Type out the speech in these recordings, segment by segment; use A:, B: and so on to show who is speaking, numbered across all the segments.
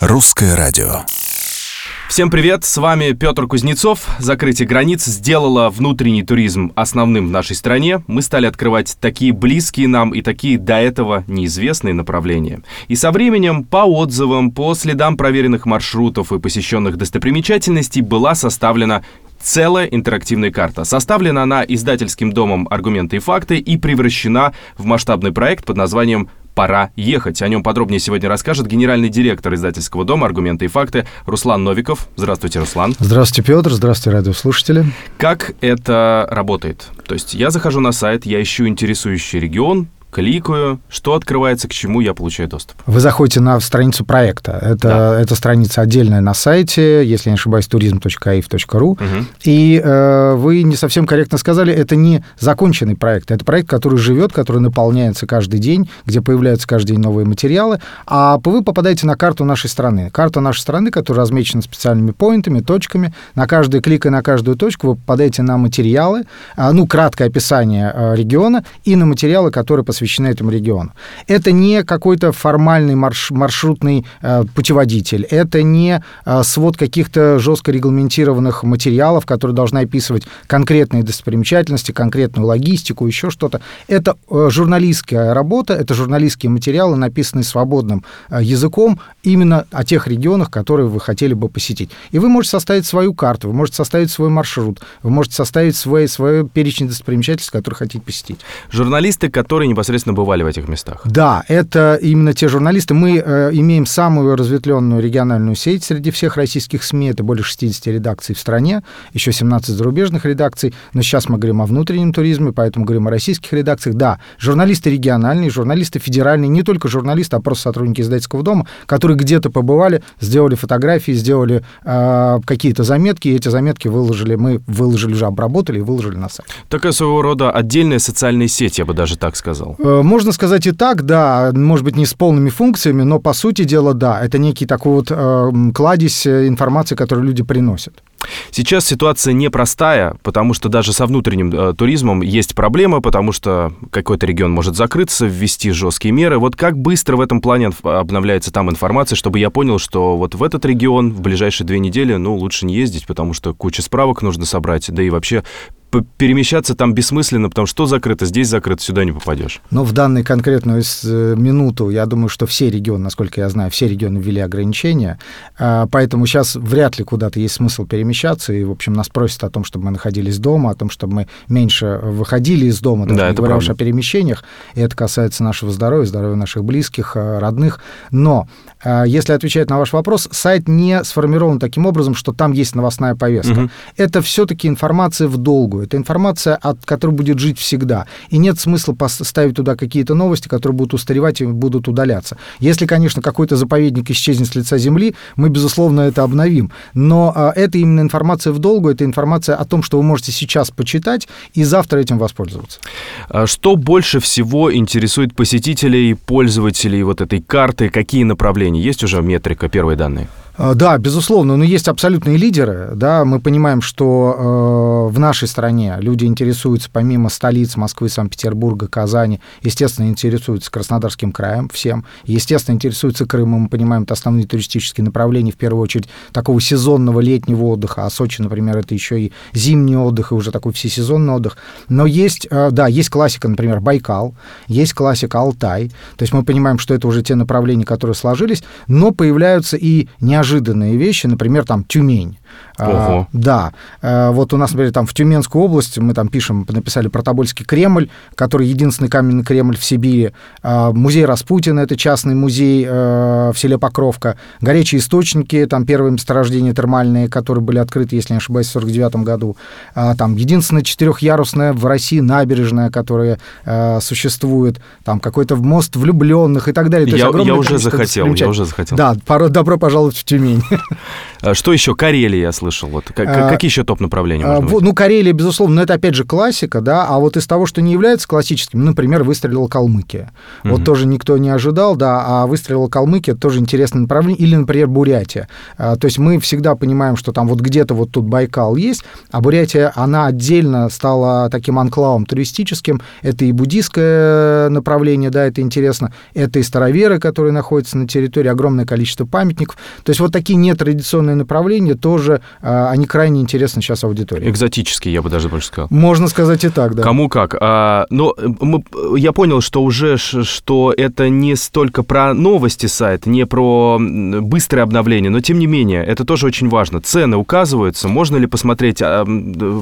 A: Русское радио.
B: Всем привет, с вами Петр Кузнецов. Закрытие границ сделало внутренний туризм основным в нашей стране. Мы стали открывать такие близкие нам и такие до этого неизвестные направления. И со временем, по отзывам, по следам проверенных маршрутов и посещенных достопримечательностей была составлена целая интерактивная карта. Составлена она издательским домом «Аргументы и факты» и превращена в масштабный проект под названием «Пора ехать». О нем подробнее сегодня расскажет генеральный директор издательского дома «Аргументы и факты» Руслан Новиков. Здравствуйте, Руслан.
C: Здравствуйте, Петр. Здравствуйте, радиослушатели.
B: Как это работает? То есть я захожу на сайт, я ищу интересующий регион, кликаю, что открывается, к чему я получаю доступ.
C: Вы заходите на страницу проекта. Это, да. это страница отдельная на сайте, если я не ошибаюсь, turism.aif.ru. Угу. И э, вы не совсем корректно сказали, это не законченный проект. Это проект, который живет, который наполняется каждый день, где появляются каждый день новые материалы. А вы попадаете на карту нашей страны. Карта нашей страны, которая размечена специальными поинтами, точками. На каждый клик и на каждую точку вы попадаете на материалы, э, ну, краткое описание э, региона и на материалы, которые посвящены посвящены этому региону. Это не какой-то формальный марш, маршрутный э, путеводитель, это не э, свод каких-то жестко регламентированных материалов, которые должны описывать конкретные достопримечательности, конкретную логистику, еще что-то. Это э, журналистская работа, это журналистские материалы, написанные свободным э, языком именно о тех регионах, которые вы хотели бы посетить. И вы можете составить свою карту, вы можете составить свой маршрут, вы можете составить свой, свой перечень достопримечательств, которые хотите посетить.
B: Журналисты, которые непосредственно непосредственно бывали в этих местах.
C: Да, это именно те журналисты. Мы э, имеем самую разветвленную региональную сеть среди всех российских СМИ. Это более 60 редакций в стране, еще 17 зарубежных редакций. Но сейчас мы говорим о внутреннем туризме, поэтому говорим о российских редакциях. Да, журналисты региональные, журналисты федеральные, не только журналисты, а просто сотрудники издательского дома, которые где-то побывали, сделали фотографии, сделали э, какие-то заметки, и эти заметки выложили, мы выложили уже, обработали и выложили на сайт.
B: Такая своего рода отдельная социальная сеть, я бы даже так сказал.
C: Э, можно сказать и так, да, может быть, не с полными функциями, но по сути дела, да, это некий такой вот э, кладезь э, информации, которую люди приносят.
B: Сейчас ситуация непростая, потому что даже со внутренним э, туризмом есть проблемы, потому что какой-то регион может закрыться, ввести жесткие меры. Вот как быстро в этом плане обновляется там информация, чтобы я понял, что вот в этот регион в ближайшие две недели, ну, лучше не ездить, потому что куча справок нужно собрать, да и вообще перемещаться там бессмысленно, потому что закрыто, здесь закрыто, сюда не попадешь.
C: Но в данную конкретную э, минуту, я думаю, что все регионы, насколько я знаю, все регионы ввели ограничения, а, поэтому сейчас вряд ли куда-то есть смысл перемещаться, и, в общем, нас просят о том, чтобы мы находились дома, о том, чтобы мы меньше выходили из дома, даже да, не говоря уж о перемещениях, и это касается нашего здоровья, здоровья наших близких, э, родных, но если отвечать на ваш вопрос, сайт не сформирован таким образом, что там есть новостная повестка. Угу. Это все-таки информация в долгую. Это информация, от которой будет жить всегда. И нет смысла поставить туда какие-то новости, которые будут устаревать и будут удаляться. Если, конечно, какой-то заповедник исчезнет с лица земли, мы, безусловно, это обновим. Но а, это именно информация в долгую, это информация о том, что вы можете сейчас почитать и завтра этим воспользоваться.
B: А что больше всего интересует посетителей, пользователей вот этой карты? Какие направления? Направлений есть уже метрика, первые данные?
C: А, да, безусловно, но есть абсолютные лидеры. Да, мы понимаем, что э, в нашей стране люди интересуются помимо столиц Москвы, Санкт-Петербурга, Казани, естественно, интересуются Краснодарским краем всем, естественно, интересуются Крымом. Мы понимаем, это основные туристические направления, в первую очередь, такого сезонного летнего отдыха. А Сочи, например, это еще и зимний отдых, и уже такой всесезонный отдых. Но есть, э, да, есть классика, например, Байкал, есть классика Алтай. То есть мы понимаем, что это уже те направления, которые сложились, но появляются и неожиданные неожиданные вещи, например, там Тюмень.
B: Ого.
C: А, да. А, вот у нас, например, там в Тюменскую область мы там пишем, написали про Тобольский Кремль, который единственный каменный Кремль в Сибири. А, музей Распутина, это частный музей а, в селе Покровка. Горячие источники, там первые месторождения термальные, которые были открыты, если не ошибаюсь, в 49 году. А, там единственная четырехъярусная в России набережная, которая а, существует. Там какой-то мост влюбленных и так далее.
B: То я, я уже захотел, я уже захотел.
C: Да, добро пожаловать в Тюмень.
B: А что еще? Карелия, я слышал. Вот. Какие еще топ-направления
C: быть? Ну, Карелия, безусловно, но это опять же классика, да, а вот из того, что не является классическим, например, выстрелила Калмыкия. Угу. Вот тоже никто не ожидал, да, а выстрелила Калмыкия тоже интересное направление. Или, например, Бурятия. То есть мы всегда понимаем, что там вот где-то вот тут Байкал есть, а Бурятия, она отдельно стала таким анклавом туристическим. Это и буддийское направление, да, это интересно. Это и староверы, которые находятся на территории, огромное количество памятников. То есть вот такие нетрадиционные направления тоже, а, они крайне интересны сейчас аудитории.
B: Экзотические, я бы даже больше сказал.
C: Можно сказать и так, да.
B: Кому как. А, но мы, я понял, что уже что это не столько про новости сайта, не про быстрое обновление, но тем не менее, это тоже очень важно. Цены указываются, можно ли посмотреть, а,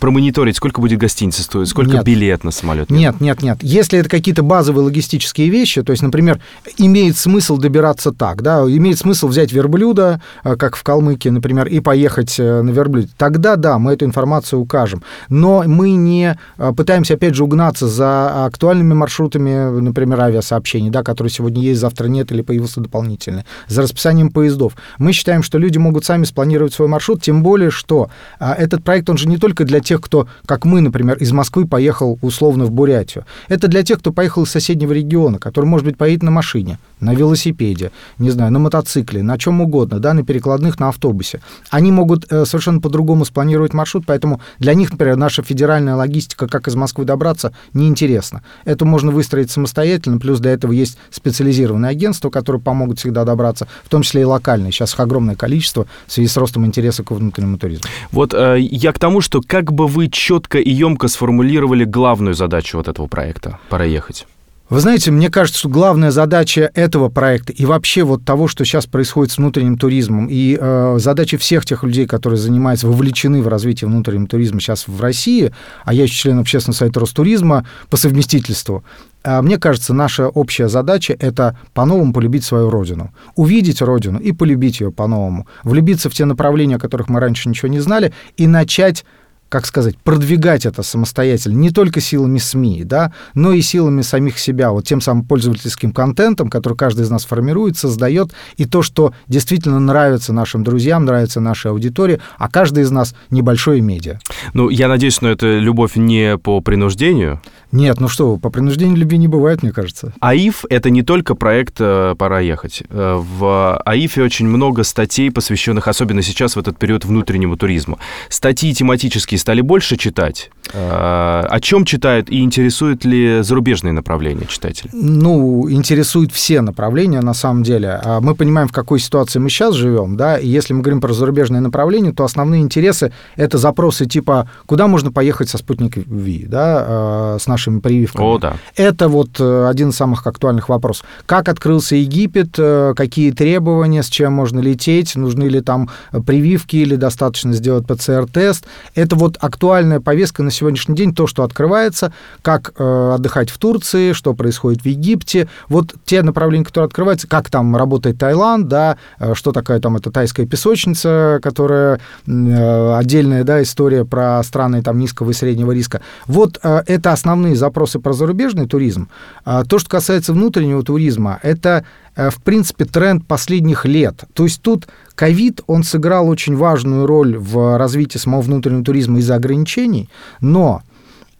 B: промониторить, сколько будет гостиница стоить, сколько нет. билет на самолет?
C: Нет, нет, нет. Если это какие-то базовые логистические вещи, то есть, например, имеет смысл добираться так, да, имеет смысл взять верблюда, как в Калмыкии, например, и поехать э, на верблюде, тогда да, мы эту информацию укажем. Но мы не а, пытаемся, опять же, угнаться за актуальными маршрутами, например, авиасообщений, да, которые сегодня есть, завтра нет или появился дополнительный, за расписанием поездов. Мы считаем, что люди могут сами спланировать свой маршрут, тем более, что этот проект, он же не только для тех, кто, как мы, например, из Москвы поехал условно в Бурятию. Это для тех, кто поехал из соседнего региона, который, может быть, поедет на машине, на велосипеде, не знаю, на мотоцикле, на чем угодно, да, на перекладных, на автобусе. Они могут э, совершенно по-другому спланировать маршрут, поэтому для них, например, наша федеральная логистика, как из Москвы добраться, неинтересна. Это можно выстроить самостоятельно, плюс для этого есть специализированные агентства, которые помогут всегда добраться, в том числе и локальные. Сейчас их огромное количество в связи с ростом интереса к внутреннему туризму.
B: Вот э, я к тому, что как бы вы четко и емко сформулировали главную задачу вот этого проекта «Пора ехать».
C: Вы знаете, мне кажется, что главная задача этого проекта и вообще вот того, что сейчас происходит с внутренним туризмом, и э, задача всех тех людей, которые занимаются, вовлечены в развитие внутреннего туризма сейчас в России, а я еще член общественного совета Ростуризма по совместительству, э, мне кажется, наша общая задача — это по-новому полюбить свою родину. Увидеть родину и полюбить ее по-новому. Влюбиться в те направления, о которых мы раньше ничего не знали, и начать как сказать, продвигать это самостоятельно, не только силами СМИ, да, но и силами самих себя, вот тем самым пользовательским контентом, который каждый из нас формирует, создает, и то, что действительно нравится нашим друзьям, нравится нашей аудитории, а каждый из нас небольшое медиа.
B: Ну, я надеюсь, что это любовь не по принуждению.
C: Нет, ну что, по принуждению любви не бывает, мне кажется.
B: АИФ — это не только проект э, «Пора ехать». Э, в АИФе очень много статей, посвященных, особенно сейчас, в этот период внутреннему туризму. Статьи тематические стали больше читать. Э, о чем читают и интересуют ли зарубежные направления читатели?
C: Ну, интересуют все направления, на самом деле. А мы понимаем, в какой ситуации мы сейчас живем, да, и если мы говорим про зарубежные направления, то основные интересы — это запросы типа «Куда можно поехать со спутник Ви?», да, с нашей нашими прививками.
B: О, да.
C: Это вот э, один из самых актуальных вопросов. Как открылся Египет, э, какие требования, с чем можно лететь, нужны ли там прививки или достаточно сделать ПЦР-тест. Это вот актуальная повестка на сегодняшний день, то, что открывается, как э, отдыхать в Турции, что происходит в Египте. Вот те направления, которые открываются, как там работает Таиланд, да, что такая там эта тайская песочница, которая отдельная, да, история про страны там низкого и среднего риска. Вот это основные основные запросы про зарубежный туризм. А то, что касается внутреннего туризма, это, э, в принципе, тренд последних лет. То есть тут ковид, он сыграл очень важную роль в развитии самого внутреннего туризма из-за ограничений, но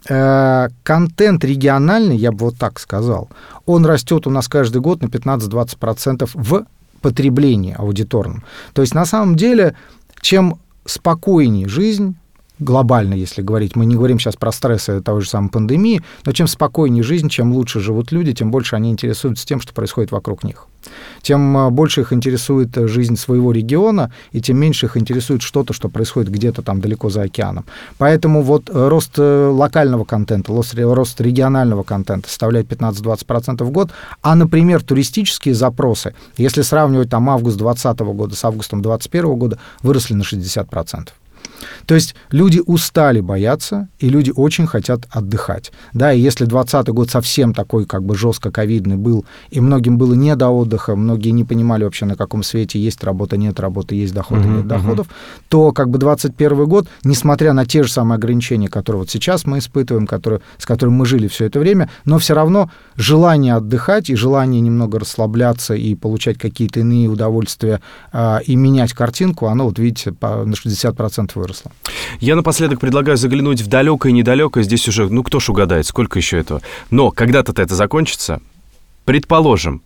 C: э, контент региональный, я бы вот так сказал, он растет у нас каждый год на 15-20% в потреблении аудиторном. То есть на самом деле, чем спокойнее жизнь, глобально, если говорить, мы не говорим сейчас про стрессы той же самой пандемии, но чем спокойнее жизнь, чем лучше живут люди, тем больше они интересуются тем, что происходит вокруг них. Тем а, больше их интересует жизнь своего региона, и тем меньше их интересует что-то, что происходит где-то там далеко за океаном. Поэтому вот э, рост э, локального контента, рост регионального контента составляет 15-20% в год, а, например, туристические запросы, если сравнивать там август 2020 года с августом 2021 года, выросли на 60%. То есть люди устали бояться, и люди очень хотят отдыхать. Да, и если 2020 год совсем такой как бы жестко ковидный был, и многим было не до отдыха, многие не понимали вообще, на каком свете есть работа, нет работы, есть доходы, uh-huh, нет доходов, uh-huh. то как бы 21 год, несмотря на те же самые ограничения, которые вот сейчас мы испытываем, которые, с которыми мы жили все это время, но все равно желание отдыхать и желание немного расслабляться и получать какие-то иные удовольствия а, и менять картинку, оно, вот видите, по, на 60% выросло.
B: Я напоследок предлагаю заглянуть в далекое и недалекое. Здесь уже, ну кто ж угадает, сколько еще этого. Но когда-то это закончится. Предположим,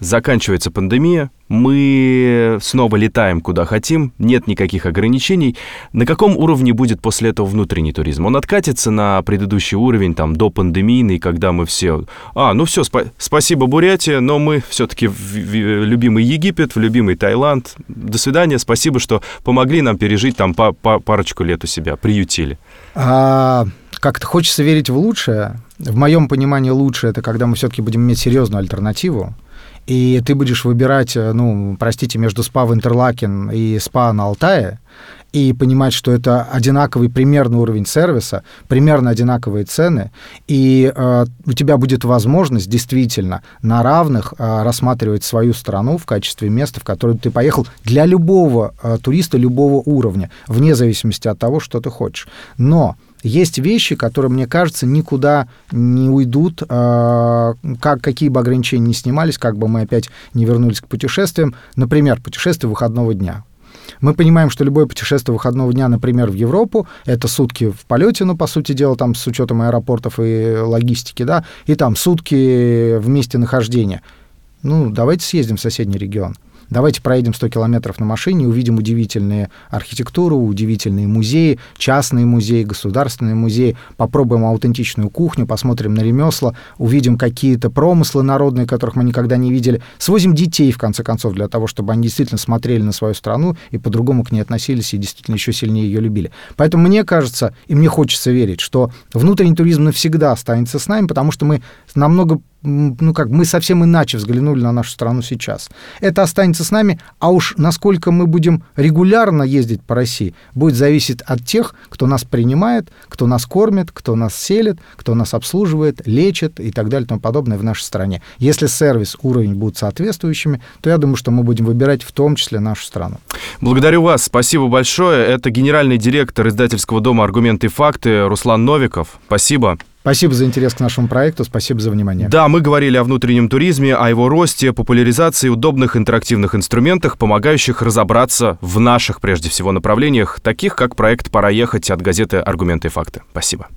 B: заканчивается пандемия, мы снова летаем куда хотим, нет никаких ограничений. На каком уровне будет после этого внутренний туризм? Он откатится на предыдущий уровень, там, до пандемийный, когда мы все... А, ну все, спа- спасибо, Бурятия, но мы все-таки в, в любимый Египет, в любимый Таиланд. До свидания, спасибо, что помогли нам пережить там па- па- парочку лет у себя, приютили.
C: А, как-то хочется верить в лучшее. В моем понимании лучшее это когда мы все-таки будем иметь серьезную альтернативу и ты будешь выбирать, э, ну, простите, между СПА в Интерлакен и СПА на Алтае, и понимать, что это одинаковый примерно уровень сервиса, примерно одинаковые цены, и э, у тебя будет возможность действительно на равных э, рассматривать свою страну в качестве места, в которое ты поехал для любого э, туриста любого уровня, вне зависимости от того, что ты хочешь. Но есть вещи, которые, мне кажется, никуда не уйдут, а, как, какие бы ограничения ни снимались, как бы мы опять не вернулись к путешествиям. Например, путешествие выходного дня. Мы понимаем, что любое путешествие выходного дня, например, в Европу, это сутки в полете, ну, по сути дела, там, с учетом аэропортов и логистики, да, и там сутки в месте нахождения. Ну, давайте съездим в соседний регион. Давайте проедем 100 километров на машине, увидим удивительные архитектуру, удивительные музеи, частные музеи, государственные музеи, попробуем аутентичную кухню, посмотрим на ремесла, увидим какие-то промыслы народные, которых мы никогда не видели, свозим детей, в конце концов, для того, чтобы они действительно смотрели на свою страну и по-другому к ней относились и действительно еще сильнее ее любили. Поэтому мне кажется, и мне хочется верить, что внутренний туризм навсегда останется с нами, потому что мы намного ну как, мы совсем иначе взглянули на нашу страну сейчас. Это останется с нами, а уж насколько мы будем регулярно ездить по России, будет зависеть от тех, кто нас принимает, кто нас кормит, кто нас селит, кто нас обслуживает, лечит и так далее и тому подобное в нашей стране. Если сервис, уровень будут соответствующими, то я думаю, что мы будем выбирать в том числе нашу страну.
B: Благодарю вас, спасибо большое. Это генеральный директор издательского дома «Аргументы и факты» Руслан Новиков. Спасибо.
C: Спасибо за интерес к нашему проекту, спасибо за внимание.
B: Да, мы говорили о внутреннем туризме, о его росте, популяризации удобных интерактивных инструментах, помогающих разобраться в наших, прежде всего, направлениях, таких как проект «Пора ехать» от газеты «Аргументы и факты». Спасибо.